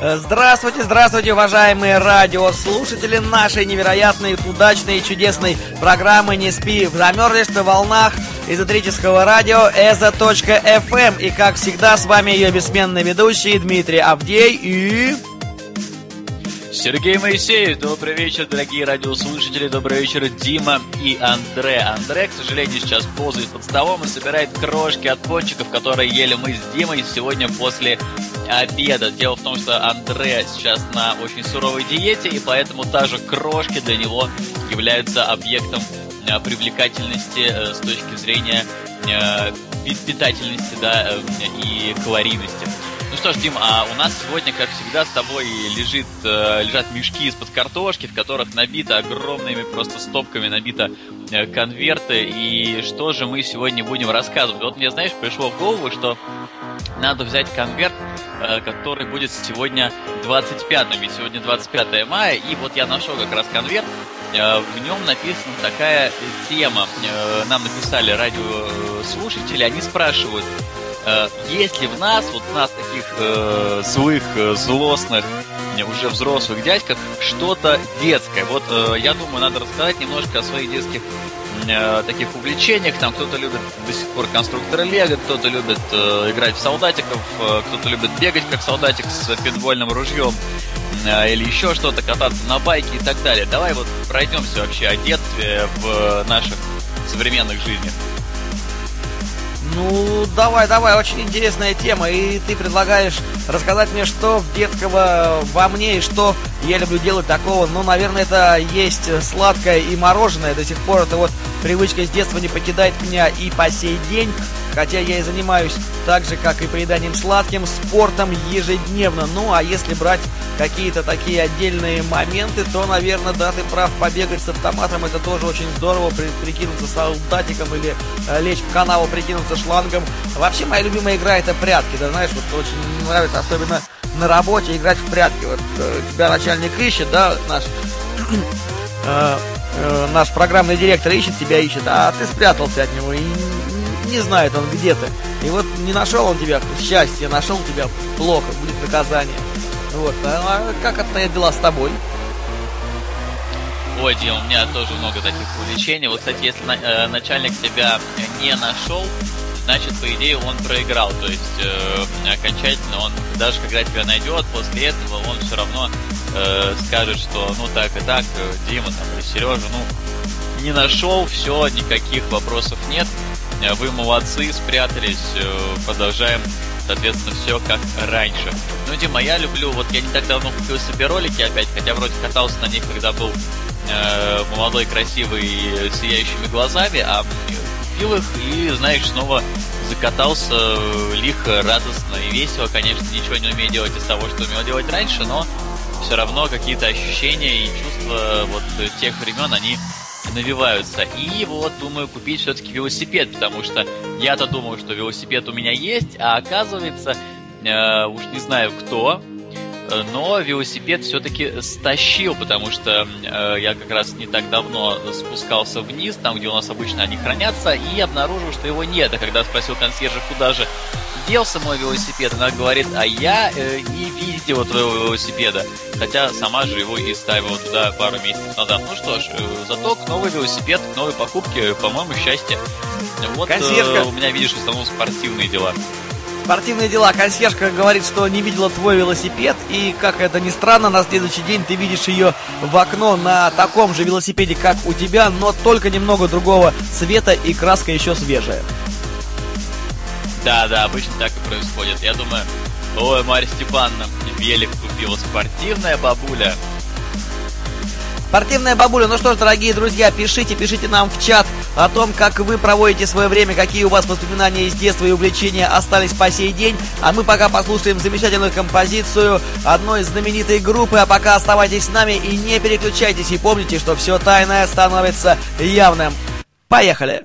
Здравствуйте, здравствуйте, уважаемые радиослушатели нашей невероятной, удачной и чудесной программы «Не спи». Замерзлись на волнах эзотерического радио eza.fm. И, как всегда, с вами ее бессменный ведущий Дмитрий Авдей и... Сергей Моисеев, добрый вечер, дорогие радиослушатели, добрый вечер, Дима и Андре. Андре, к сожалению, сейчас ползает под столом и собирает крошки от пончиков, которые ели мы с Димой сегодня после обеда. Дело в том, что Андре сейчас на очень суровой диете, и поэтому даже крошки для него являются объектом э, привлекательности э, с точки зрения э, питательности да, и калорийности. Ну что ж, Дим, а у нас сегодня, как всегда, с тобой лежит, э, лежат мешки из-под картошки, в которых набито огромными просто стопками, набито э, конверты. И что же мы сегодня будем рассказывать? Вот мне, знаешь, пришло в голову, что надо взять конверт, э, который будет сегодня 25 ведь сегодня 25 мая, и вот я нашел как раз конверт, в нем написана такая тема. Нам написали радиослушатели, они спрашивают, э, есть ли в нас, вот в нас таких э, злых, э, злостных, уже взрослых дядьках, что-то детское. Вот э, я думаю, надо рассказать немножко о своих детских э, таких увлечениях. Там кто-то любит до сих пор конструктора Лего, кто-то любит э, играть в солдатиков, э, кто-то любит бегать как солдатик с пинбольным ружьем э, или еще что-то, кататься на байке и так далее. Давай вот пройдемся вообще о детстве в наших современных жизнях. Ну, давай, давай, очень интересная тема. И ты предлагаешь рассказать мне, что детского во мне и что я люблю делать такого. Ну, наверное, это есть сладкое и мороженое. До сих пор это вот привычка с детства не покидает меня и по сей день. Хотя я и занимаюсь так же, как и поеданием сладким, спортом ежедневно. Ну, а если брать какие-то такие отдельные моменты, то, наверное, да, ты прав, побегать с автоматом это тоже очень здорово, при, прикинуться солдатиком или э, лечь в канаву, прикинуться шлангом. Вообще, моя любимая игра это прятки, да, знаешь, вот очень нравится, особенно на работе играть в прятки. Вот э, тебя начальник ищет, да, наш э, э, наш программный директор ищет, тебя ищет, а ты спрятался от него и не знает он где ты. И вот не нашел он тебя счастье, нашел тебя плохо, будет наказание. Вот, а как обстоят дела с тобой? Ой, Дим, у меня тоже много таких увлечений. Вот, кстати, если на, э, начальник тебя не нашел, значит, по идее, он проиграл. То есть, э, окончательно он, даже когда тебя найдет, после этого он все равно э, скажет, что ну так и так, э, Дима там или Сережа, ну, не нашел, все, никаких вопросов нет. Э, вы молодцы, спрятались, э, продолжаем соответственно, все как раньше. Ну, Дима, я люблю, вот я не так давно купил себе ролики опять, хотя вроде катался на них, когда был э, молодой, красивый, с сияющими глазами, а купил их и, знаешь, снова закатался э, лихо, радостно и весело, конечно, ничего не умею делать из того, что умел делать раньше, но все равно какие-то ощущения и чувства вот тех времен, они навиваются. И вот думаю купить все-таки велосипед, потому что я-то думал, что велосипед у меня есть, а оказывается, э, уж не знаю кто, но велосипед все-таки стащил, потому что э, я как раз не так давно спускался вниз, там, где у нас обычно они хранятся, и обнаружил, что его нет. А когда спросил консьержа, куда же делся мой велосипед, она говорит, а я э, не видела твоего велосипеда. Хотя сама же его и ставила туда пару месяцев назад. Ну что ж, э, зато к новый велосипед, к новой покупке, по-моему, счастье. Вот э, у меня, видишь, в основном спортивные дела. Спортивные дела. Консьержка говорит, что не видела твой велосипед. И, как это ни странно, на следующий день ты видишь ее в окно на таком же велосипеде, как у тебя, но только немного другого цвета и краска еще свежая. Да, да, обычно так и происходит. Я думаю, ой, Марья Степановна, велик купила спортивная бабуля. Спортивная бабуля, ну что ж, дорогие друзья, пишите, пишите нам в чат о том, как вы проводите свое время, какие у вас воспоминания из детства и увлечения остались по сей день. А мы пока послушаем замечательную композицию одной знаменитой группы. А пока оставайтесь с нами и не переключайтесь. И помните, что все тайное становится явным. Поехали!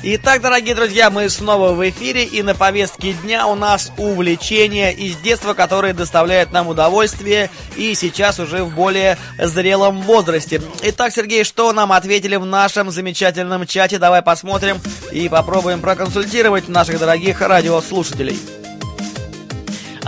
Итак, дорогие друзья, мы снова в эфире, и на повестке дня у нас увлечения из детства, которые доставляют нам удовольствие, и сейчас уже в более зрелом возрасте. Итак, Сергей, что нам ответили в нашем замечательном чате? Давай посмотрим и попробуем проконсультировать наших дорогих радиослушателей.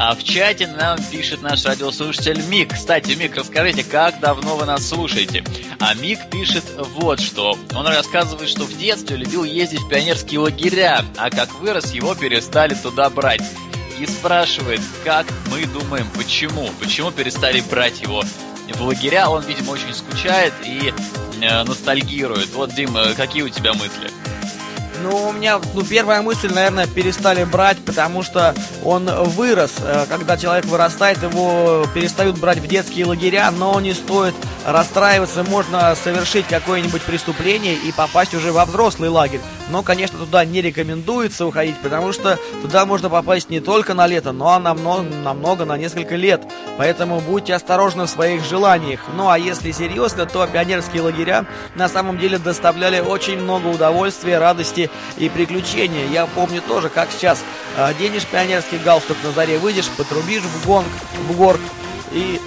А в чате нам пишет наш радиослушатель Мик. Кстати, Мик, расскажите, как давно вы нас слушаете? А Мик пишет вот что. Он рассказывает, что в детстве любил ездить в пионерские лагеря, а как вырос, его перестали туда брать. И спрашивает, как мы думаем, почему? Почему перестали брать его в лагеря? Он, видимо, очень скучает и э, ностальгирует. Вот, Дим, э, какие у тебя мысли? Ну, у меня, ну, первая мысль, наверное, перестали брать, потому что он вырос. Э, когда человек вырастает, его перестают брать в детские лагеря, но не стоит расстраиваться, можно совершить какое-нибудь преступление и попасть уже во взрослый лагерь. Но, конечно, туда не рекомендуется уходить, потому что туда можно попасть не только на лето, но и намного, намного на несколько лет. Поэтому будьте осторожны в своих желаниях. Ну а если серьезно, то пионерские лагеря на самом деле доставляли очень много удовольствия, радости и приключения. Я помню тоже, как сейчас оденешь пионерский галстук на заре, выйдешь, потрубишь в гонг, в горк и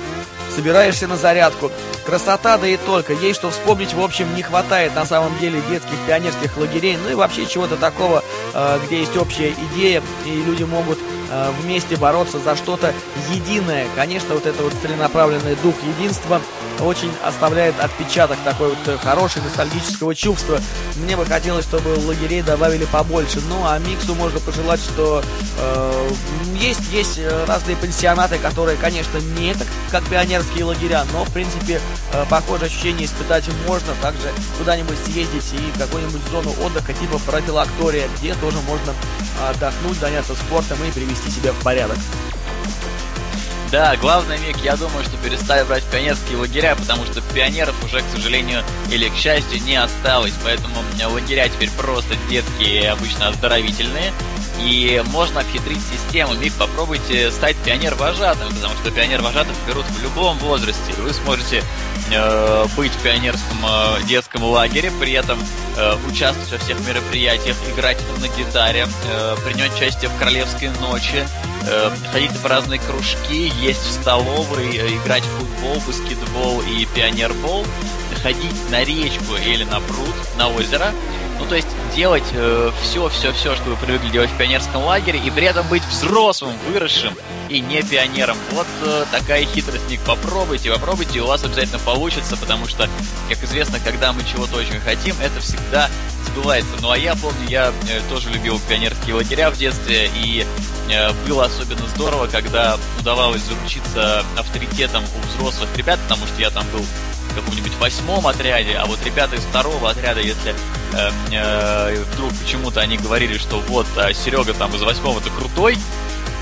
собираешься на зарядку. Красота, да и только. Ей что вспомнить, в общем, не хватает на самом деле детских пионерских лагерей, ну и вообще чего-то такого, э, где есть общая идея, и люди могут э, вместе бороться за что-то единое. Конечно, вот это вот целенаправленный дух единства очень оставляет отпечаток такой вот э, хороший ностальгического чувства. Мне бы хотелось, чтобы лагерей добавили побольше. Ну, а Миксу можно пожелать, что э, есть, есть разные пансионаты, которые, конечно, не так, как пионерские лагеря, но, в принципе, э, похожее ощущение испытать можно. Также куда-нибудь съездить и какую-нибудь зону отдыха типа профилактория, где тоже можно отдохнуть, заняться спортом и привести себя в порядок. Да, главное, Мик, я думаю, что перестали брать пионерские лагеря, потому что пионеров уже, к сожалению, или к счастью, не осталось. Поэтому лагеря теперь просто детские, обычно оздоровительные. И можно обхитрить систему. Мик, попробуйте стать пионер-вожатым, потому что пионер-вожатых берут в любом возрасте. И вы сможете э, быть в пионерском э, детском лагере, при этом э, участвовать во всех мероприятиях, играть на гитаре, э, принять участие в королевской ночи, э, ходить в разные кружки, есть в столовой, э, играть в футбол, баскетбол и пионербол, ходить на речку или на пруд, на озеро. Ну, то есть делать все-все-все, э, что вы привыкли делать в пионерском лагере, и при этом быть взрослым, выросшим и не пионером. Вот э, такая хитрость, Ник, попробуйте, попробуйте, у вас обязательно получится, потому что, как известно, когда мы чего-то очень хотим, это всегда сбывается. Ну а я помню, я э, тоже любил пионерские лагеря в детстве, и э, было особенно здорово, когда удавалось заручиться авторитетом у взрослых ребят, потому что я там был в каком-нибудь восьмом отряде, а вот ребята из второго отряда, если э, э, вдруг почему-то они говорили, что вот э, Серега там из восьмого-то крутой,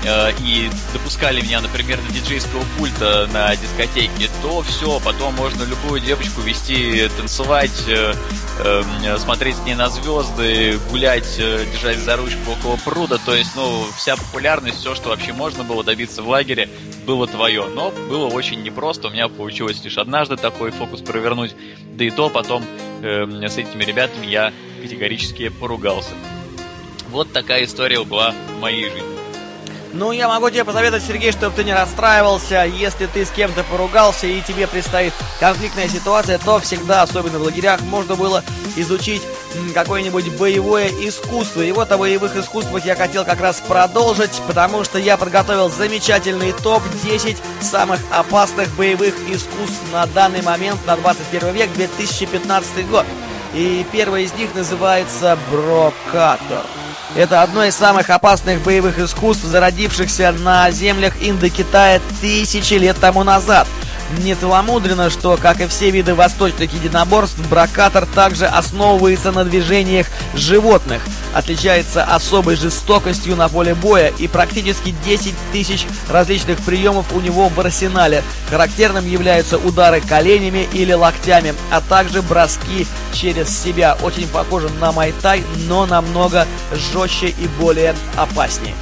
и допускали меня, например, на диджейского пульта на дискотеке, то все, потом можно любую девочку вести, танцевать, э, э, смотреть с ней на звезды, гулять, держать за ручку около пруда. То есть, ну, вся популярность, все, что вообще можно было добиться в лагере, было твое. Но было очень непросто. У меня получилось лишь однажды такой фокус провернуть. Да и то потом с этими ребятами я категорически поругался. Вот такая история была в моей жизни. Ну, я могу тебе посоветовать, Сергей, чтобы ты не расстраивался. Если ты с кем-то поругался и тебе предстоит конфликтная ситуация, то всегда, особенно в лагерях, можно было изучить какое-нибудь боевое искусство. И вот о боевых искусствах я хотел как раз продолжить, потому что я подготовил замечательный топ-10 самых опасных боевых искусств на данный момент, на 21 век, 2015 год. И первое из них называется Брокатор. Это одно из самых опасных боевых искусств, зародившихся на землях Индокитая тысячи лет тому назад – не целомудренно, что, как и все виды восточных единоборств, бракатор также основывается на движениях животных, отличается особой жестокостью на поле боя и практически 10 тысяч различных приемов у него в арсенале. Характерным являются удары коленями или локтями, а также броски через себя. Очень похоже на майтай, но намного жестче и более опаснее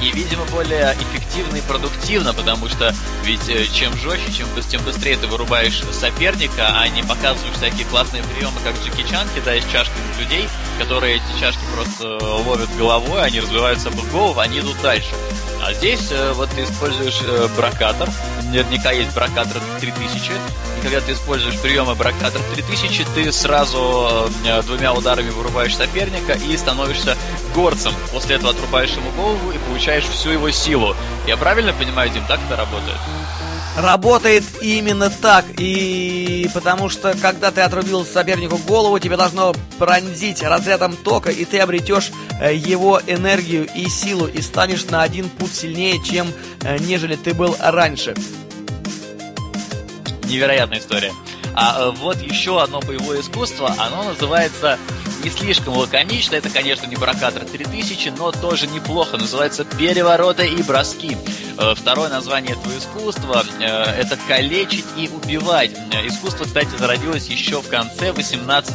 и, видимо, более эффективно и продуктивно, потому что ведь э, чем жестче, чем, тем быстрее ты вырубаешь соперника, а не показываешь всякие классные приемы, как Джеки Чан, кидаешь чашки в людей, которые эти чашки просто э, ловят головой, они разбиваются об голову, они идут дальше. А здесь э, вот ты используешь бракатор, наверняка есть бракатор 3000, и когда ты используешь приемы бракатор 3000, ты сразу двумя ударами вырубаешь соперника и становишься горцем. После этого отрубаешь ему голову и получаешь всю его силу. Я правильно понимаю, Дим, так это работает? Работает именно так, и потому что когда ты отрубил сопернику голову, тебе должно пронзить разрядом тока, и ты обретешь э, его энергию и силу, и станешь на один путь сильнее, чем э, нежели ты был раньше. Невероятная история. А э, вот еще одно боевое искусство, оно называется не слишком лаконично, это, конечно, не Бракатор 3000, но тоже неплохо, называется «Перевороты и броски». Э, второе название этого искусства э, – это «Калечить и убивать». Искусство, кстати, зародилось еще в конце 18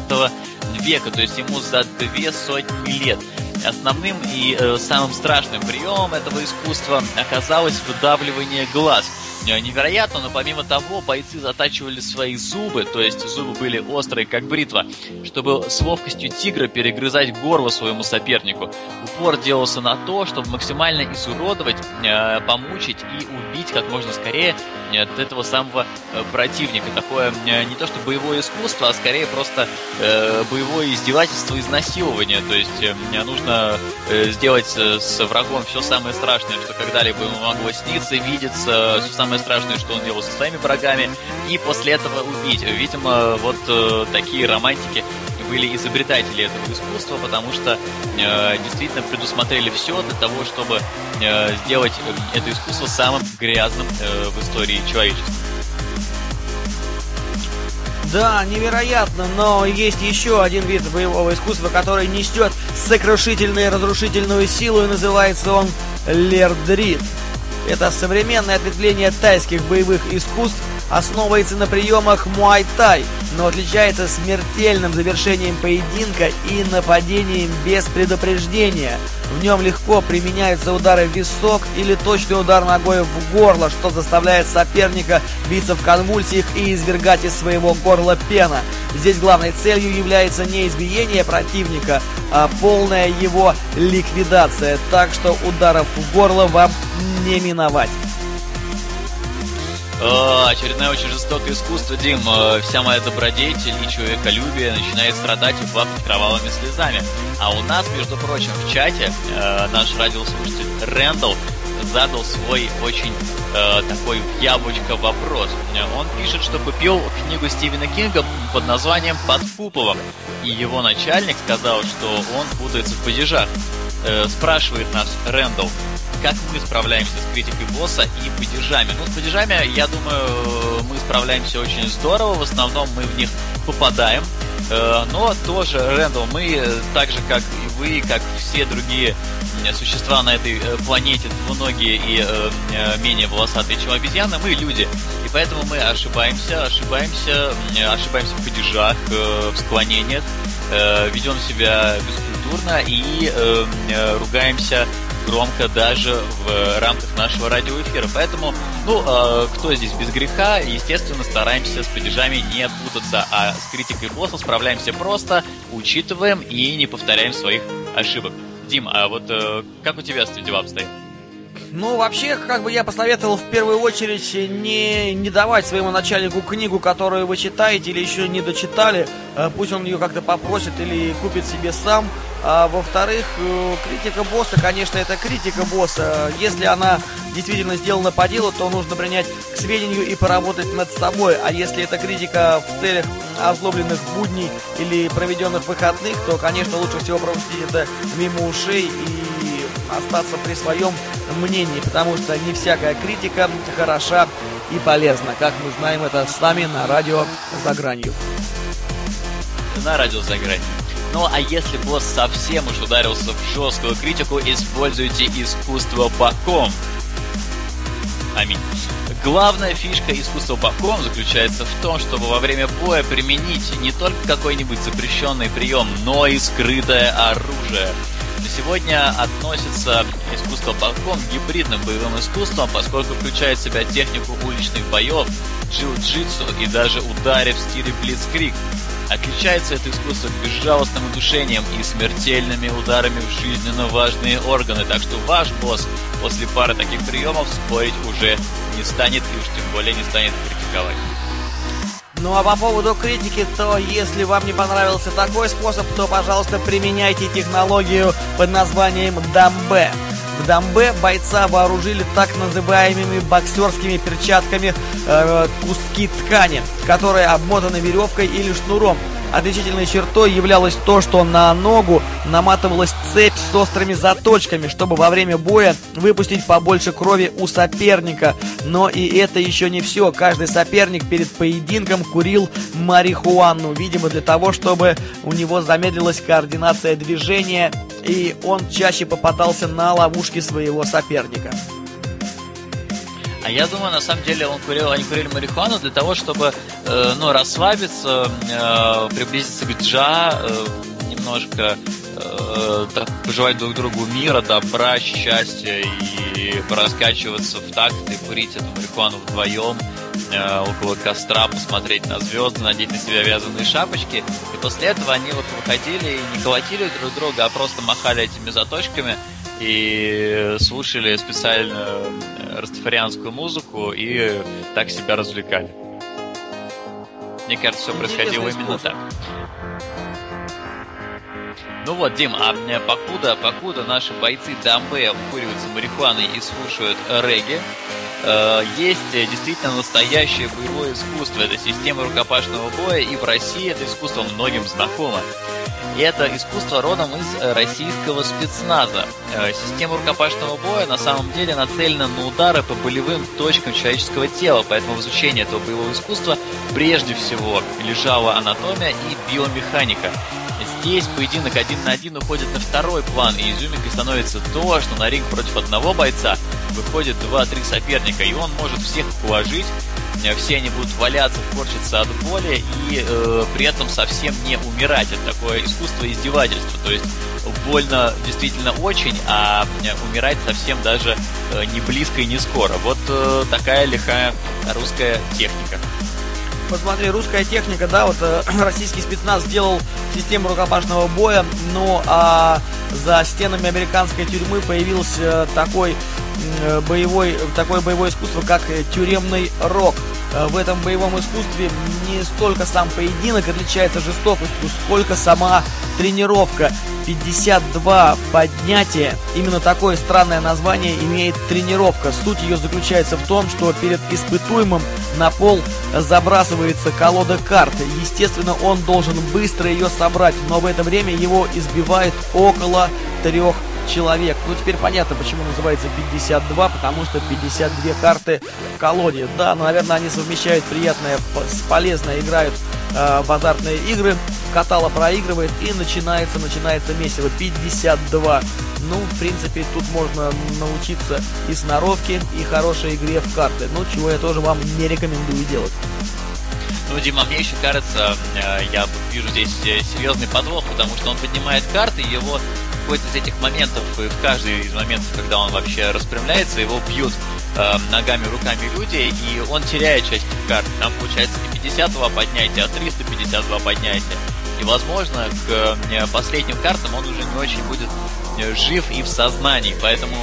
века, то есть ему за две сотни лет. Основным и э, самым страшным приемом этого искусства оказалось выдавливание глаз – Э, невероятно, но помимо того, бойцы затачивали свои зубы, то есть зубы были острые, как бритва, чтобы с ловкостью тигра перегрызать горло своему сопернику. Упор делался на то, чтобы максимально изуродовать, э, помучить и убить как можно скорее э, от этого самого противника. Такое не то что боевое искусство, а скорее просто боевое издевательство, изнасилование. То есть нужно сделать с врагом все самое страшное, что когда-либо ему могло сниться, видеться, все самое самое страшное, что он делал со своими врагами, и после этого убить. Видимо, вот э, такие романтики были изобретатели этого искусства, потому что э, действительно предусмотрели все для того, чтобы э, сделать э, это искусство самым грязным э, в истории человечества. Да, невероятно, но есть еще один вид боевого искусства, который несет сокрушительную и разрушительную силу, и называется он Лердрит. Это современное ответвление тайских боевых искусств, основывается на приемах муай-тай, но отличается смертельным завершением поединка и нападением без предупреждения. В нем легко применяются удары в висок или точный удар ногой в горло, что заставляет соперника биться в конвульсиях и извергать из своего горла пена. Здесь главной целью является не избиение противника, а полная его ликвидация, так что ударов в горло вам не миновать. О, очередное очень жестокое искусство, Дим. Э, вся моя добродетель и человеколюбие начинает страдать и плакать кровавыми слезами. А у нас, между прочим, в чате э, наш радиослушатель Рэндалл задал свой очень э, такой яблочко вопрос. Он пишет, что купил книгу Стивена Кинга под названием «Под куполом». И его начальник сказал, что он путается в падежах. Э, спрашивает нас Рэндалл, как мы справляемся с критикой босса и падежами. Ну, с падежами, я думаю, мы справляемся очень здорово, в основном мы в них попадаем. Э, но тоже, Рэндалл, мы э, так же, как и вы, как все другие существа на этой э, планете, двуногие и менее волосатые, чем обезьяны, мы люди. И поэтому мы ошибаемся, ошибаемся, ошибаемся в падежах, в склонениях, ведем себя бескультурно и ругаемся громко даже в рамках нашего радиоэфира. Поэтому, ну, э, кто здесь без греха, естественно, стараемся с падежами не путаться, а с критикой босса справляемся просто, учитываем и не повторяем своих ошибок. Дим, а вот э, как у тебя с дела обстоят? Ну, вообще, как бы я посоветовал в первую очередь не, не давать своему начальнику книгу, которую вы читаете или еще не дочитали. Э, пусть он ее как-то попросит или купит себе сам. А во-вторых, э, критика босса, конечно, это критика босса. Если она действительно сделана по делу, то нужно принять к сведению и поработать над собой. А если это критика в целях озлобленных будней или проведенных выходных, то, конечно, лучше всего пропустить это мимо ушей и остаться при своем мнении, потому что не всякая критика хороша и полезна. Как мы знаем это с вами на радио «За гранью». На радио «За гранью». Ну а если босс совсем уж ударился в жесткую критику, используйте искусство боком. Аминь. Главная фишка искусства боком заключается в том, чтобы во время боя применить не только какой-нибудь запрещенный прием, но и скрытое оружие. Сегодня относится искусство боком к гибридным боевым искусствам, поскольку включает в себя технику уличных боев, джиу-джитсу и даже удары в стиле блицкрик. Отличается это искусство безжалостным удушением и смертельными ударами в жизненно важные органы, так что ваш босс после пары таких приемов спорить уже не станет и уж тем более не станет критиковать. Ну а по поводу критики, то если вам не понравился такой способ, то, пожалуйста, применяйте технологию под названием дамбе. В дамбе бойца вооружили так называемыми боксерскими перчатками э, куски ткани, которые обмотаны веревкой или шнуром. Отличительной чертой являлось то, что на ногу наматывалась цепь с острыми заточками, чтобы во время боя выпустить побольше крови у соперника. Но и это еще не все. Каждый соперник перед поединком курил марихуану, видимо для того, чтобы у него замедлилась координация движения и он чаще попадался на ловушки своего соперника. А я думаю, на самом деле он курил, они курили марихуану для того, чтобы э, ну, расслабиться, э, приблизиться к джа, э, немножко э, так, пожелать друг другу мира, добра, счастья и пораскачиваться в такт и курить эту марихуану вдвоем э, около костра, посмотреть на звезды, надеть на себя вязаные шапочки. И после этого они вот выходили и не колотили друг друга, а просто махали этими заточками и слушали специально э, растафарианскую музыку и так себя развлекали. Мне кажется, все происходило именно так. Ну вот, Дим, а э, покуда, покуда наши бойцы Дамбе укуриваются марихуаной и слушают регги, э, есть э, действительно настоящее боевое искусство. Это система рукопашного боя, и в России это искусство многим знакомо. И это искусство родом из российского спецназа. Система рукопашного боя на самом деле нацелена на удары по болевым точкам человеческого тела, поэтому в изучении этого боевого искусства прежде всего лежала анатомия и биомеханика. Здесь поединок один на один уходит на второй план, и изюминкой становится то, что на ринг против одного бойца выходит 2-3 соперника, и он может всех положить, э, все они будут валяться, корчиться от боли и э, при этом совсем не умирать. Это такое искусство издевательства. То есть больно действительно очень, а э, умирать совсем даже э, не близко и не скоро. Вот такая лихая русская техника посмотри, русская техника, да, вот э, российский спецназ сделал систему рукопашного боя, но а за стенами американской тюрьмы появился такой э, боевой, такое боевое искусство, как тюремный рок. Э, в этом боевом искусстве не столько сам поединок отличается жестокостью, сколько сама тренировка. 52 поднятия. Именно такое странное название имеет тренировка. Суть ее заключается в том, что перед испытуемым на пол забрасывается колода карт. Естественно, он должен быстро ее собрать, но в это время его избивает около трех человек. Ну, теперь понятно, почему называется 52, потому что 52 карты в колоде. Да, ну, наверное, они совмещают приятное с полезное, играют э, в азартные игры. Катала проигрывает и начинается, начинается месиво 52. Ну, в принципе, тут можно научиться и сноровке, и хорошей игре в карты. Ну, чего я тоже вам не рекомендую делать. Ну, Дима, мне еще кажется, э, я вижу здесь э, серьезный подвох, потому что он поднимает карты, его какой-то из этих моментов, и в каждый из моментов, когда он вообще распрямляется, его бьют э, ногами, руками люди, и он теряет часть карт. Там получается не 52 поднятия, а 352 поднятия. И, возможно, к э, последним картам он уже не очень будет жив и в сознании. Поэтому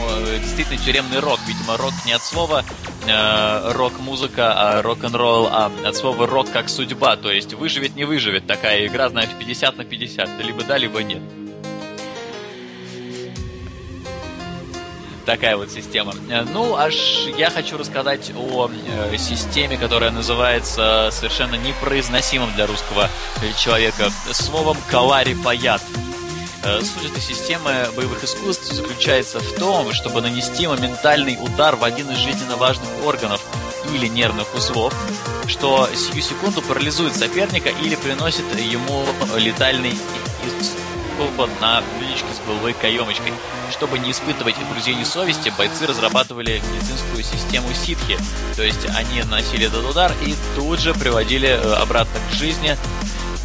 действительно тюремный рок. Видимо, рок не от слова рок-музыка, а рок-н-ролл, а от слова рок как судьба. То есть выживет, не выживет. Такая игра, знаешь, 50 на 50. Либо да, либо нет. Такая вот система. Э, ну, аж я хочу рассказать о э, системе, которая называется совершенно непроизносимым для русского человека словом «калари паят». Э, суть этой системы боевых искусств заключается в том, чтобы нанести моментальный удар в один из жизненно важных органов или нервных узлов, что сию секунду парализует соперника или приносит ему летальный повод на блюдечке с головой каемочкой. Чтобы не испытывать угрызений совести, бойцы разрабатывали медицинскую систему ситхи. То есть они наносили этот удар и тут же приводили э, обратно к жизни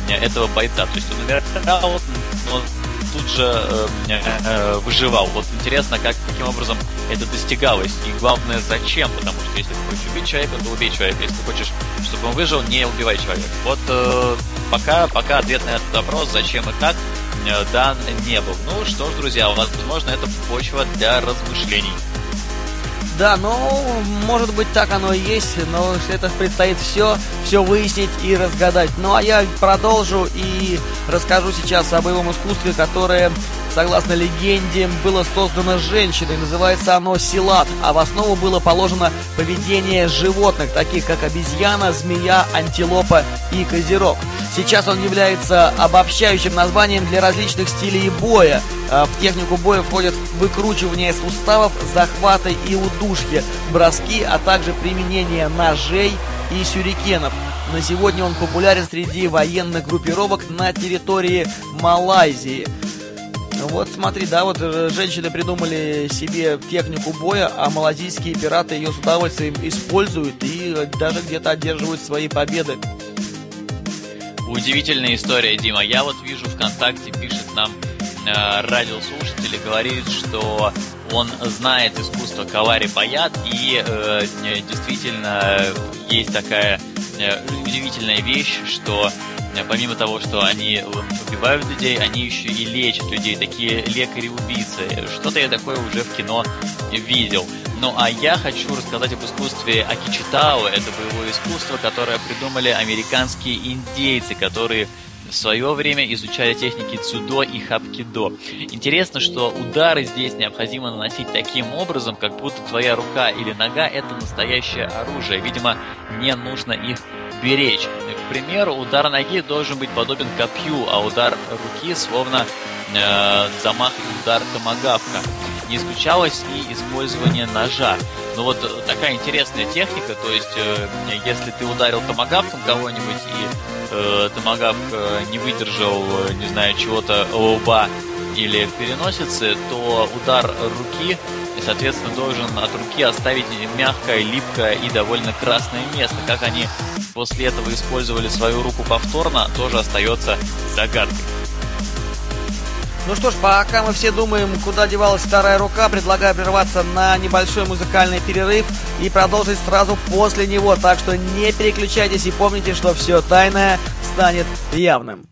э, этого бойца. То есть он умирал, но тут же э, э, выживал. Вот интересно, как, каким образом это достигалось. И главное, зачем. Потому что если ты хочешь убить человека, то убей человека. Если ты хочешь, чтобы он выжил, не убивай человека. Вот э, пока, пока ответ на этот вопрос, зачем и как, дан не был. Ну что ж, друзья, возможно, это почва для размышлений. Да, ну, может быть, так оно и есть, но это предстоит все, все выяснить и разгадать. Ну, а я продолжу и расскажу сейчас о боевом искусстве, которое согласно легенде, было создано женщиной. Называется оно Силат, а в основу было положено поведение животных, таких как обезьяна, змея, антилопа и козерог. Сейчас он является обобщающим названием для различных стилей боя. А, в технику боя входят выкручивание суставов, захваты и удушья, броски, а также применение ножей и сюрикенов. На сегодня он популярен среди военных группировок на территории Малайзии. Вот смотри, да, вот э, женщины придумали себе технику боя, а малазийские пираты ее с удовольствием используют и даже где-то одерживают свои победы. Удивительная история, Дима. Я вот вижу ВКонтакте, пишет нам э, радиослушатель и говорит, что он знает искусство Кавари Паят, и э, действительно есть такая э, удивительная вещь, что Э, помимо того, что они убивают людей, они еще и лечат людей, такие лекари-убийцы. Что-то я такое уже в кино видел. Ну а я хочу рассказать об искусстве Акичитао. Это боевое искусство, которое придумали американские индейцы, которые в свое время изучали техники цюдо и хапкидо. Интересно, что удары здесь необходимо наносить таким образом, как будто твоя рука или нога это настоящее оружие. Видимо, не нужно их беречь. К примеру, удар ноги должен быть подобен копью, а удар руки словно э, замах и удар томагавка. Не исключалось и использование ножа. Но вот такая интересная техника, то есть э, если ты ударил томагавком кого-нибудь и э, томагавк э, не выдержал, э, не знаю, чего-то лба или переносицы, то удар руки соответственно, должен от руки оставить мягкое, липкое и довольно красное место. Как они после этого использовали свою руку повторно, тоже остается загадкой. Ну что ж, пока мы все думаем, куда девалась вторая рука, предлагаю прерваться на небольшой музыкальный перерыв и продолжить сразу после него. Так что не переключайтесь и помните, что все тайное станет явным.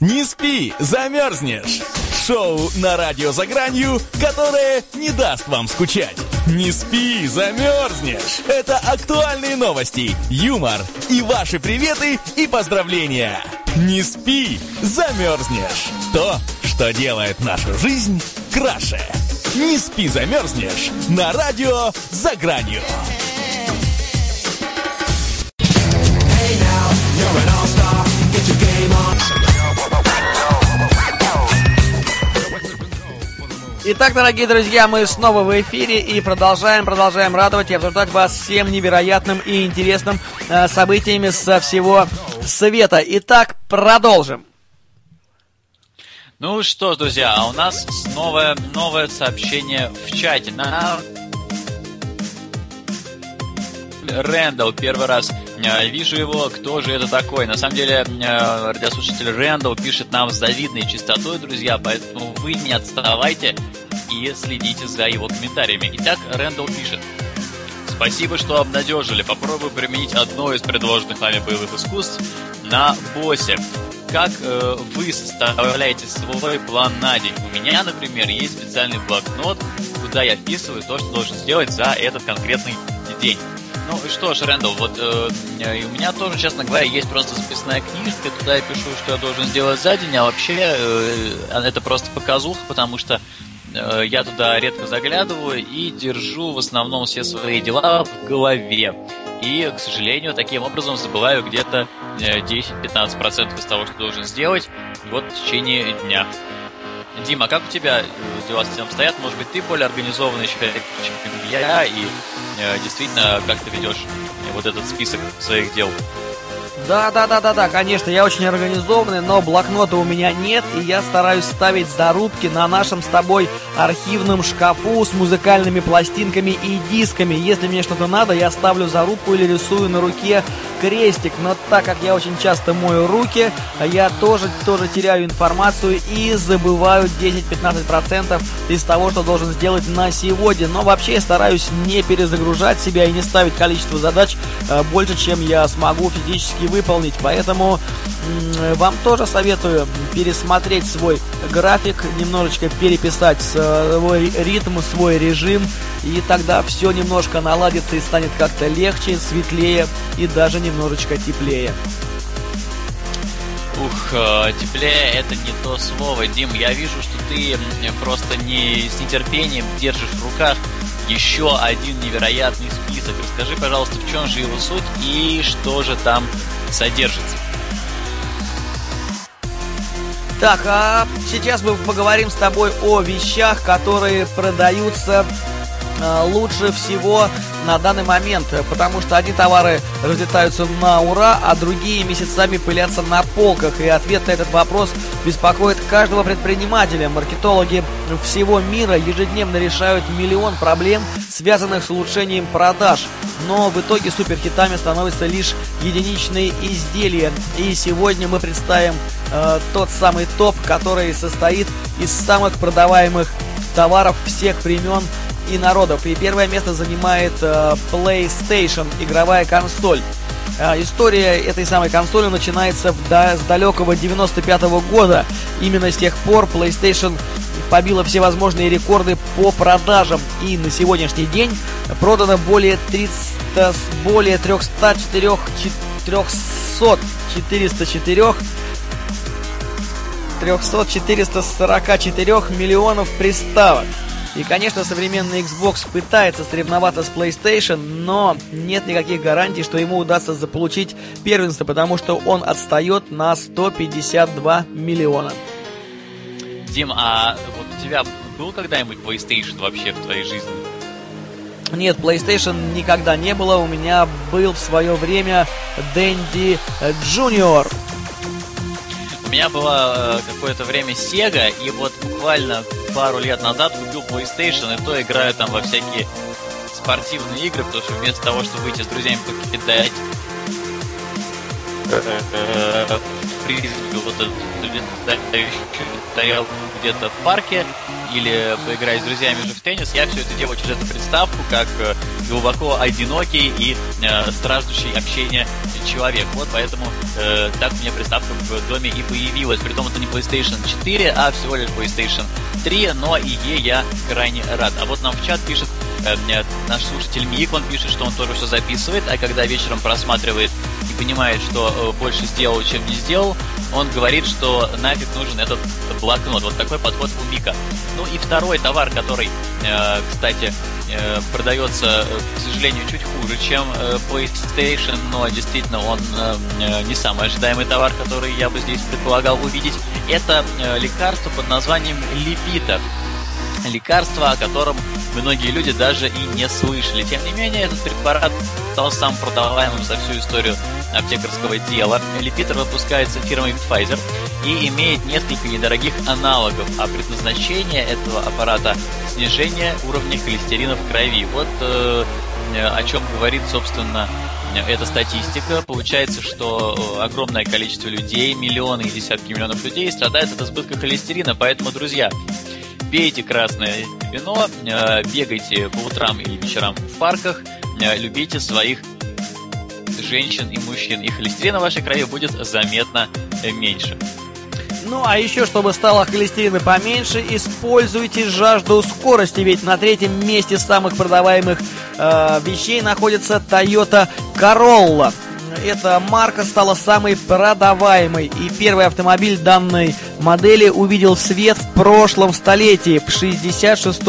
Не спи, замерзнешь! Шоу на радио «За гранью», которое не даст вам скучать. Не спи, замерзнешь! Это актуальные новости, юмор и ваши приветы и поздравления. Не спи, замерзнешь! То, что делает нашу жизнь краше. Не спи, замерзнешь! На радио «За гранью». Hey now, you're an all-star. Get your game on. Итак, дорогие друзья, мы снова в эфире и продолжаем, продолжаем радовать и обсуждать вас всем невероятным и интересным э, событиями со всего света. Итак, продолжим. Ну что ж, друзья, а у нас снова новое сообщение в чате. На Рэндалл первый раз вижу его, кто же это такой. На самом деле, э, радиослушатель Рэндалл пишет нам с завидной чистотой, друзья, поэтому вы не отставайте и следите за его комментариями. Итак, Рэндалл пишет. Спасибо, что обнадежили. Попробую применить одно из предложенных вами боевых искусств. на боссе. Как э, вы составляете свой план на день? У меня, например, есть специальный блокнот, куда я вписываю то, что должен сделать за этот конкретный день. Ну что ж, Рэндалл, вот э, у меня тоже, честно говоря, есть просто записная книжка, туда я пишу, что я должен сделать за день, а вообще э, это просто показуха, потому что э, я туда редко заглядываю и держу в основном все свои дела в голове. И, к сожалению, таким образом забываю где-то 10-15% из того, что должен сделать вот в течение дня. Дима, как у тебя дела с этим стоят? Может быть, ты более организованный человек, чем я, и э, действительно, как ты ведешь вот этот список своих дел? Да, да, да, да, да, конечно, я очень организованный, но блокнота у меня нет, и я стараюсь ставить зарубки на нашем с тобой архивном шкафу с музыкальными пластинками и дисками. Если мне что-то надо, я ставлю зарубку или рисую на руке крестик, но так как я очень часто мою руки, я тоже, тоже теряю информацию и забываю 10-15% из того, что должен сделать на сегодня. Но вообще я стараюсь не перезагружать себя и не ставить количество задач э, больше, чем я смогу физически выполнить. Поэтому вам тоже советую пересмотреть свой график, немножечко переписать свой ритм, свой режим, и тогда все немножко наладится и станет как-то легче, светлее и даже немножечко теплее. Ух, э, теплее это не то слово, Дим. Я вижу, что ты просто не с нетерпением держишь в руках еще один невероятный список. Расскажи, пожалуйста, в чем же его суть и что же там содержится. Так, а сейчас мы поговорим с тобой о вещах, которые продаются лучше всего на данный момент, потому что одни товары разлетаются на ура, а другие месяцами пылятся на полках. И ответ на этот вопрос беспокоит каждого предпринимателя. Маркетологи всего мира ежедневно решают миллион проблем, связанных с улучшением продаж. Но в итоге суперхитами становятся лишь единичные изделия. И сегодня мы представим э, тот самый топ, который состоит из самых продаваемых товаров всех времен и народов. И первое место занимает э, PlayStation, игровая консоль. Э, история этой самой консоли начинается в, да, с далекого 95 -го года. Именно с тех пор PlayStation побила все возможные рекорды по продажам. И на сегодняшний день продано более 300, более 304, 300, 404 300-444 миллионов приставок. И, конечно, современный Xbox пытается соревноваться с PlayStation, но нет никаких гарантий, что ему удастся заполучить первенство, потому что он отстает на 152 миллиона. Дим, а вот у тебя был когда-нибудь PlayStation вообще в твоей жизни? Нет, PlayStation никогда не было. У меня был в свое время Дэнди Junior меня было э, какое-то время Sega, и вот буквально пару лет назад купил PlayStation, и то играю там во всякие спортивные игры, потому что вместо того, чтобы выйти с друзьями покидать фризби вот этот стоял где-то в парке или поиграть с друзьями же в теннис, я все это делаю через эту приставку, как э, глубоко одинокий и э, страждущий общения человек. Вот поэтому э, так у меня приставка в доме и появилась. Притом это не PlayStation 4, а всего лишь PlayStation 3, но и ей я крайне рад. А вот нам в чат пишет э, наш слушатель Мик, он пишет, что он тоже все записывает, а когда вечером просматривает и понимает, что э, больше сделал, чем не сделал, он говорит, что нафиг нужен этот блокнот. Вот такой подход у Мика. Ну и второй товар, который, э, кстати, э, продается, э, к сожалению, чуть хуже, чем э, PlayStation, но действительно он э, не самый ожидаемый товар, который я бы здесь предполагал увидеть. Это э, лекарство под названием Липитер лекарство, о котором многие люди даже и не слышали. Тем не менее, этот препарат стал самым продаваемым за всю историю аптекарского дела. Липитер выпускается фирмой Pfizer и имеет несколько недорогих аналогов, а предназначение этого аппарата – снижение уровня холестерина в крови. Вот э, о чем говорит, собственно, эта статистика. Получается, что огромное количество людей, миллионы и десятки миллионов людей страдают от избытка холестерина. Поэтому, друзья, пейте красное вино, э, бегайте по утрам или вечерам в парках, э, любите своих женщин и мужчин, и холестерина в вашей крови будет заметно меньше. Ну а еще, чтобы стало холестерина поменьше, используйте жажду скорости, ведь на третьем месте самых продаваемых э, вещей находится Toyota Corolla. Эта марка стала самой продаваемой, и первый автомобиль данной модели увидел свет в прошлом столетии, в 66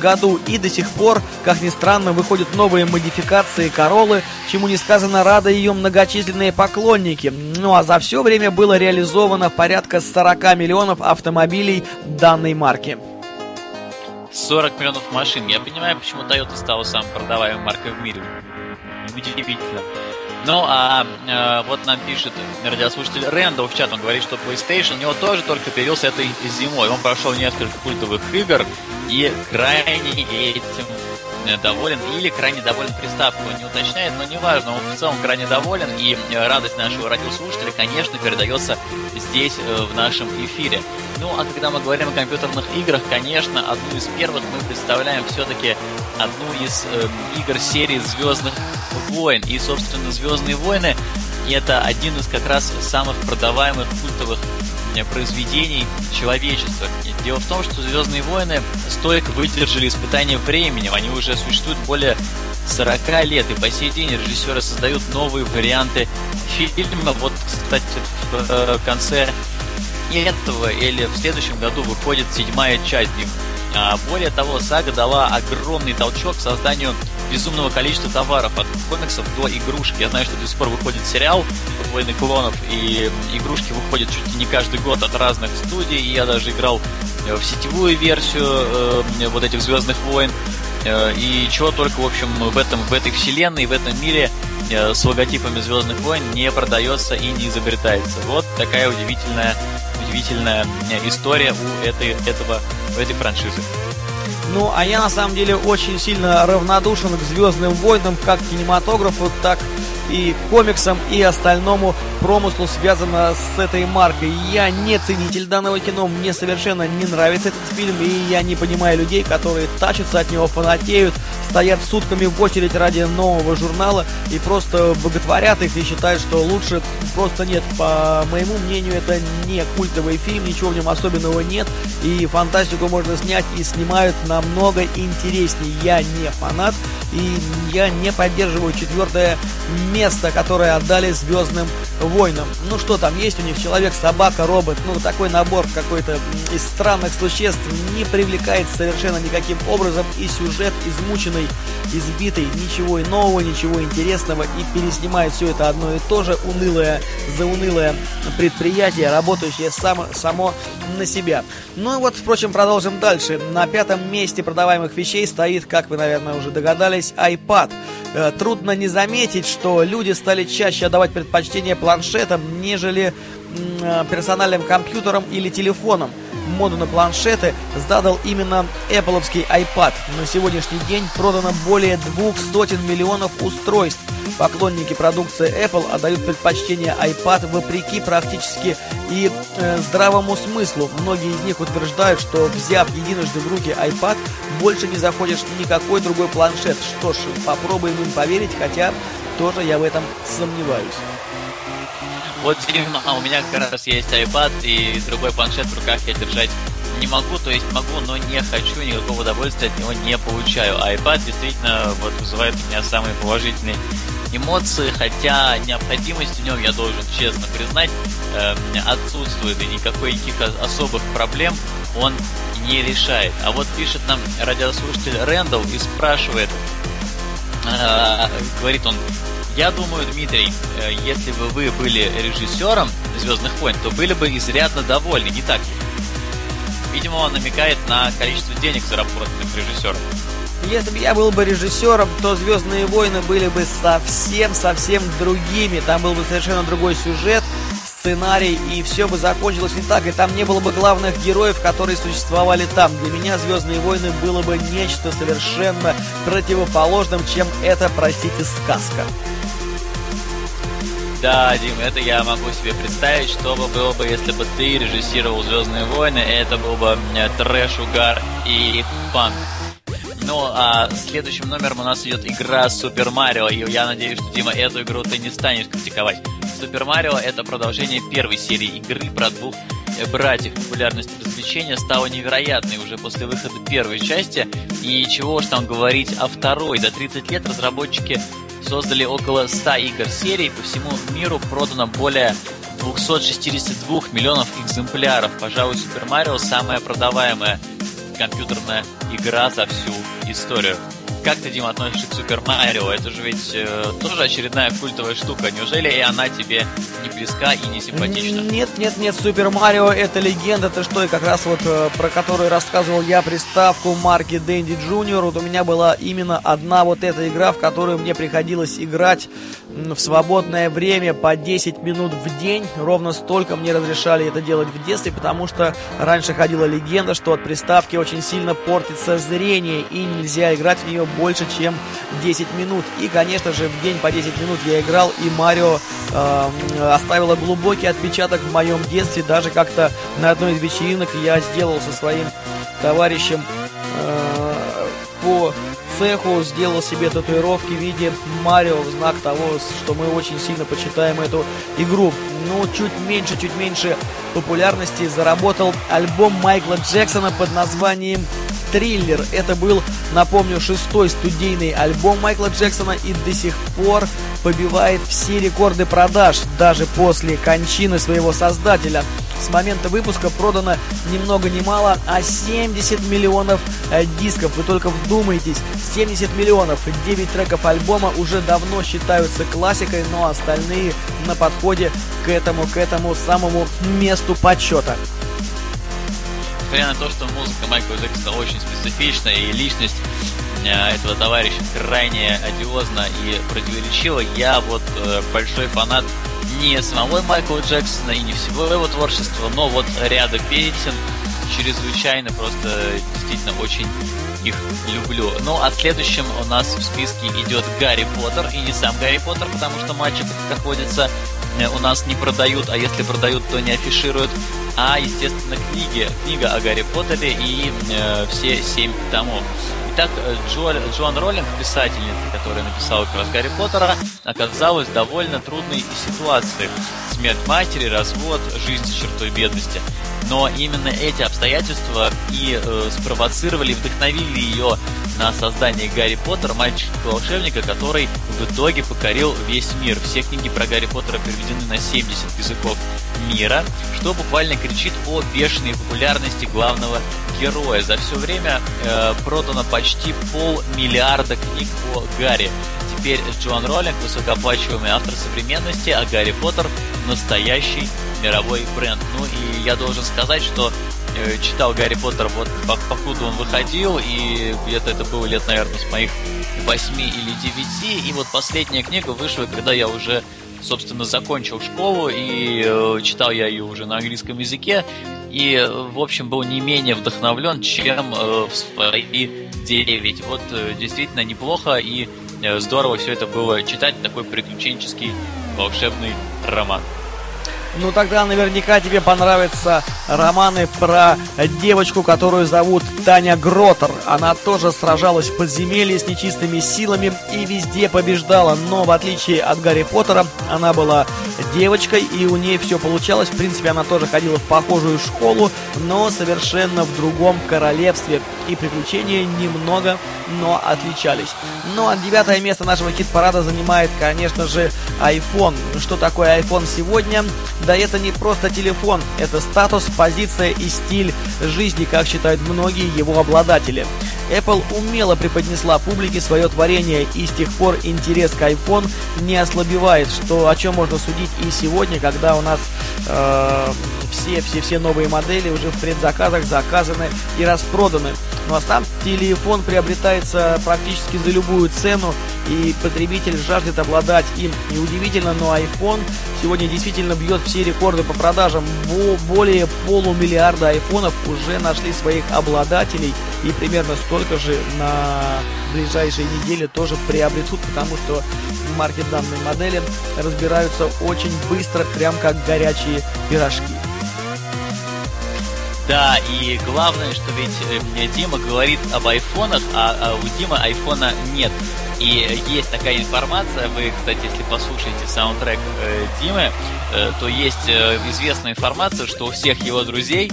году, и до сих пор, как ни странно, выходят новые модификации Королы, чему несказанно рады ее многочисленные поклонники. Ну а за все время было реализовано порядка 40 миллионов автомобилей данной марки. 40 миллионов машин. Я понимаю, почему Toyota стала самой продаваемой маркой в мире. Удивительно. Ну, а э, вот нам пишет радиослушатель Рэндалл в чат, он говорит, что PlayStation у него тоже только появился этой зимой. Он прошел несколько культовых игр и крайне этим э, доволен или крайне доволен приставкой. Он не уточняет, но неважно, он в целом крайне доволен, и э, радость нашего радиослушателя, конечно, передается здесь, э, в нашем эфире. Ну, а когда мы говорим о компьютерных играх, конечно, одну из первых мы представляем все-таки одну из э, игр серии Звездных войн. И, собственно, Звездные войны это один из как раз самых продаваемых культовых произведений человечества. Дело в том, что Звездные войны стойко выдержали испытания временем. Они уже существуют более 40 лет, и по сей день режиссеры создают новые варианты фильма. Вот, кстати, в э, конце этого или в следующем году выходит седьмая часть их. А, более того, сага дала огромный толчок к созданию безумного количества товаров от комиксов до игрушек. Я знаю, что до сих пор выходит сериал «Войны клонов», и игрушки выходят чуть ли не каждый год от разных студий. Я даже играл э, в сетевую версию э, вот этих «Звездных войн». Э, и чего только, в общем, в, этом, в этой вселенной, в этом мире э, с логотипами «Звездных войн» не продается и не изобретается. Вот такая удивительная удивительная история у этой, этого, у этой франшизы. Ну, а я на самом деле очень сильно равнодушен к Звездным войнам, как кинематографу, так и комиксам, и остальному промыслу связано с этой маркой. Я не ценитель данного кино, мне совершенно не нравится этот фильм, и я не понимаю людей, которые тащатся от него, фанатеют, стоят сутками в очередь ради нового журнала и просто боготворят их и считают, что лучше просто нет. По моему мнению, это не культовый фильм, ничего в нем особенного нет, и фантастику можно снять и снимают намного интереснее. Я не фанат, и я не поддерживаю четвертое место, которое отдали Звездным Войнам. Ну что там, есть у них человек, собака, робот, ну такой набор какой-то из странных существ не привлекает совершенно никаким образом и сюжет измученный, избитый, ничего и нового, ничего интересного и переснимает все это одно и то же унылое, заунылое предприятие, работающее само, само на себя. Ну и вот, впрочем, продолжим дальше. На пятом месте продаваемых вещей стоит, как вы, наверное, уже догадались, iPad. Э, трудно не заметить, что люди стали чаще отдавать предпочтение планшетам, нежели э, персональным компьютерам или телефонам. Моду на планшеты задал именно Apple iPad. На сегодняшний день продано более двух сотен миллионов устройств. Поклонники продукции Apple отдают предпочтение iPad вопреки практически и э, здравому смыслу. Многие из них утверждают, что взяв единожды в руки iPad, больше не заходишь никакой другой планшет. Что ж, попробуем им поверить, хотя тоже я в этом сомневаюсь. Вот, Дима, а у меня как раз есть iPad, и другой планшет в руках я держать не могу, то есть могу, но не хочу, никакого удовольствия от него не получаю. IPad действительно вот вызывает у меня самые положительные эмоции, хотя необходимость в нем, я должен честно признать, э, отсутствует, и никакой никаких особых проблем он не решает. А вот пишет нам радиослушатель Рэндалл и спрашивает, говорит он, я думаю, Дмитрий, э, если бы вы были режиссером Звездных войн, то были бы изрядно довольны, не так ли? Видимо, он намекает на количество денег, заработанных режиссером. Если бы я был бы режиссером, то «Звездные войны» были бы совсем-совсем другими. Там был бы совершенно другой сюжет, сценарий, и все бы закончилось не так, и там не было бы главных героев, которые существовали там. Для меня «Звездные войны» было бы нечто совершенно противоположным, чем это, простите, сказка. Да, Дим, это я могу себе представить, что бы было бы, если бы ты режиссировал «Звездные войны», это был бы трэш, угар и панк. Ну, а следующим номером у нас идет игра Супер Марио, и я надеюсь, что, Дима, эту игру ты не станешь критиковать. Супер Марио — это продолжение первой серии игры про двух э, братьев. Популярность развлечения стала невероятной уже после выхода первой части, и чего уж там говорить о второй. За 30 лет разработчики создали около 100 игр серии, по всему миру продано более 262 миллионов экземпляров. Пожалуй, Super Mario самая продаваемая компьютерная игра за всю историю. Как ты, Дима, относишься к Super Mario? Это же ведь э, тоже очередная культовая штука. Неужели и она тебе не близка и не симпатична? Нет, нет, нет, Super Mario это легенда, ты что, и как раз вот э, про которую рассказывал я приставку марки Dendy Junior, вот у меня была именно одна вот эта игра, в которую мне приходилось играть в свободное время по 10 минут в день. Ровно столько мне разрешали это делать в детстве, потому что раньше ходила легенда, что от приставки очень сильно портится зрение и нельзя играть в нее больше, чем 10 минут. И, конечно же, в день по 10 минут я играл, и Марио э, оставила глубокий отпечаток в моем детстве. Даже как-то на одной из вечеринок я сделал со своим товарищем э, по цеху сделал себе татуировки в виде Марио в знак того, что мы очень сильно почитаем эту игру. Ну, чуть меньше, чуть меньше популярности заработал альбом Майкла Джексона под названием «Триллер». Это был, напомню, шестой студийный альбом Майкла Джексона и до сих пор побивает все рекорды продаж, даже после кончины своего создателя – с момента выпуска продано ни много ни мало, а 70 миллионов э, дисков. Вы только вдумайтесь, 70 миллионов. 9 треков альбома уже давно считаются классикой, но остальные на подходе к этому, к этому самому месту почета. Несмотря на то, что музыка Майкла Джексона очень специфичная и личность э, этого товарища крайне одиозна и противоречива, я вот э, большой фанат не самого Майкла Джексона и не всего его творчества, но вот ряда песен чрезвычайно просто действительно очень их люблю. Ну, а следующим у нас в списке идет Гарри Поттер, и не сам Гарри Поттер, потому что мальчик, э, у нас не продают, а если продают, то не афишируют, а, естественно, книги, книга о Гарри Поттере и э, все семь томов. Итак, Джо, Джоан Роллинг, писательница, которая написала как раз Гарри Поттера, оказалась в довольно трудной ситуации. Смерть матери, развод, жизнь с чертой бедности. Но именно эти обстоятельства и э, спровоцировали, вдохновили ее на создание Гарри Поттера, мальчика-волшебника, который в итоге покорил весь мир. Все книги про Гарри Поттера переведены на 70 языков мира, что буквально кричит о бешеной популярности главного героя. За все время э, продано почти полмиллиарда книг о Гарри. Теперь Джоан Роллинг, высокооплачиваемый автор современности, а Гарри Поттер настоящий мировой бренд. Ну и я должен сказать, что э, читал Гарри Поттер вот покуда он выходил, и где-то это было лет, наверное, с моих 8 или 9, и вот последняя книга вышла, когда я уже собственно, закончил школу, и э, читал я ее уже на английском языке, и, в общем, был не менее вдохновлен, чем э, в свои 9. Вот э, действительно неплохо и э, здорово все это было читать, такой приключенческий волшебный роман. Ну тогда наверняка тебе понравятся романы про девочку, которую зовут Таня Гротер. Она тоже сражалась в подземелье с нечистыми силами и везде побеждала, но в отличие от Гарри Поттера, она была девочкой и у нее все получалось. В принципе, она тоже ходила в похожую школу, но совершенно в другом королевстве. И приключения немного, но отличались. Ну а девятое место нашего хит-парада занимает, конечно же, iPhone. Что такое iPhone сегодня? Да это не просто телефон, это статус, позиция и стиль жизни, как считают многие его обладатели. Apple умело преподнесла публике свое творение, и с тех пор интерес к iPhone не ослабевает, что о чем можно судить и сегодня, когда у нас э, все, все, все новые модели уже в предзаказах заказаны и распроданы. Ну а сам телефон приобретается практически за любую цену, и потребитель жаждет обладать им. Неудивительно, но iPhone сегодня действительно бьет все рекорды по продажам. Более полумиллиарда айфонов уже нашли своих обладателей, и примерно столько же на ближайшие недели тоже приобретут, потому что марки данной модели разбираются очень быстро, прям как горячие пирожки. Да, и главное, что ведь э, Дима говорит об айфонах, а, а у Димы айфона нет. И есть такая информация, вы, кстати, если послушаете саундтрек э, Димы, э, то есть э, известная информация, что у всех его друзей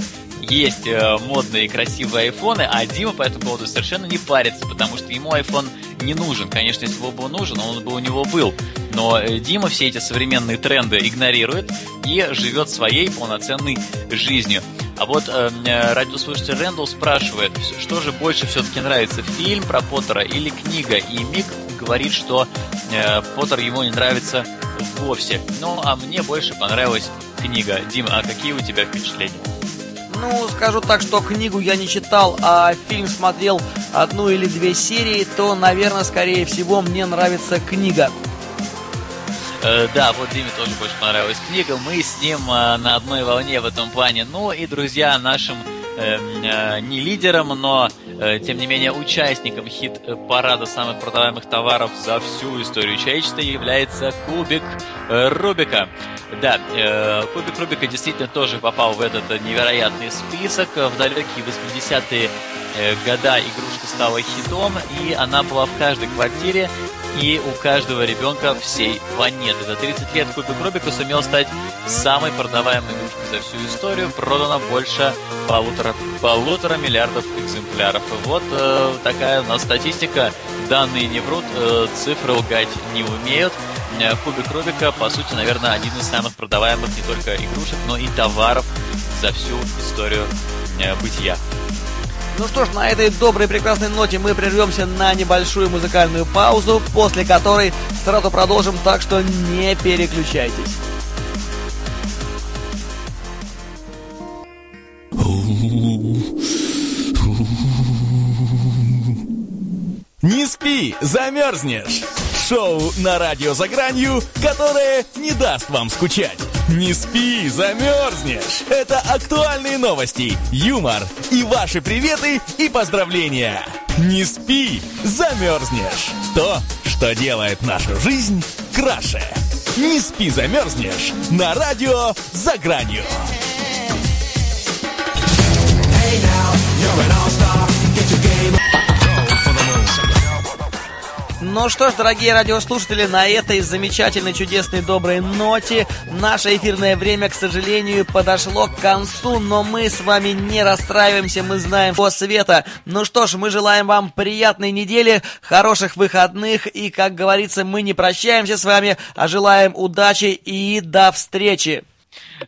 есть э, модные красивые айфоны, а Дима по этому поводу совершенно не парится, потому что ему iPhone не нужен. Конечно, если бы он нужен, он бы у него был. Но э, Дима все эти современные тренды игнорирует и живет своей полноценной жизнью. А вот э, э радиослушатель Рэндалл спрашивает, что же больше все-таки нравится, фильм про Поттера или книга? И Мик говорит, что э, Поттер ему не нравится вовсе. Ну, а мне больше понравилась книга. Дима, а какие у тебя впечатления? Ну, скажу так, что книгу я не читал, а фильм смотрел одну или две серии, то, наверное, скорее всего, мне нравится книга. Э, да, вот Диме тоже больше понравилась книга. Мы с ним э, на одной волне в этом плане. Ну и, друзья, нашим э, э, не лидером, но тем не менее участником хит-парада самых продаваемых товаров за всю историю человечества является кубик э, Рубика. Да, э, кубик Рубика действительно тоже попал в этот невероятный список. В далекие 80-е э, года игрушка стала хитом, и она была в каждой квартире и у каждого ребенка всей планеты. За 30 лет Кубик Рубика сумел стать самой продаваемой игрушкой за всю историю. Продано больше полутора, полутора миллиардов экземпляров. Вот э, такая у нас статистика. Данные не врут, э, цифры лгать не умеют. Э, Кубик Рубика, по сути, наверное, один из самых продаваемых не только игрушек, но и товаров за всю историю э, бытия. Ну что ж, на этой доброй прекрасной ноте мы прервемся на небольшую музыкальную паузу, после которой сразу продолжим, так что не переключайтесь. Не спи, замерзнешь! Шоу на радио «За гранью», которое не даст вам скучать. Не спи, замерзнешь! Это актуальные новости, юмор и ваши приветы и поздравления. Не спи, замерзнешь! То, что делает нашу жизнь краше. Не спи, замерзнешь! На радио «За гранью». Hey now, you're an all-star. Get your game Ну что ж, дорогие радиослушатели, на этой замечательной, чудесной, доброй ноте наше эфирное время, к сожалению, подошло к концу, но мы с вами не расстраиваемся, мы знаем по света. Ну что ж, мы желаем вам приятной недели, хороших выходных и, как говорится, мы не прощаемся с вами, а желаем удачи и до встречи.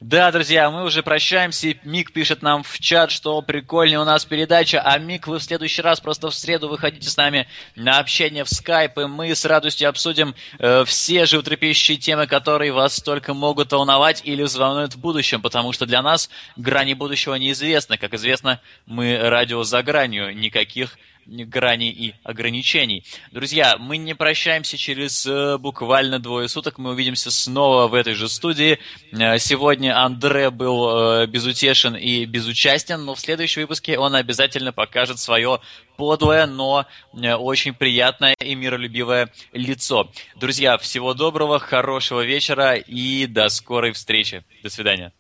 Да, друзья, мы уже прощаемся. Мик пишет нам в чат, что прикольная у нас передача. А Мик, вы в следующий раз просто в среду выходите с нами на общение в скайп, и мы с радостью обсудим э, все животрепещущие темы, которые вас только могут волновать или взволнуют в будущем, потому что для нас грани будущего неизвестны. Как известно, мы радио за гранью, никаких граней и ограничений. Друзья, мы не прощаемся через э, буквально двое суток. Мы увидимся снова в этой же студии. Э, сегодня Андре был э, безутешен и безучастен, но в следующем выпуске он обязательно покажет свое подлое, но очень приятное и миролюбивое лицо. Друзья, всего доброго, хорошего вечера и до скорой встречи. До свидания.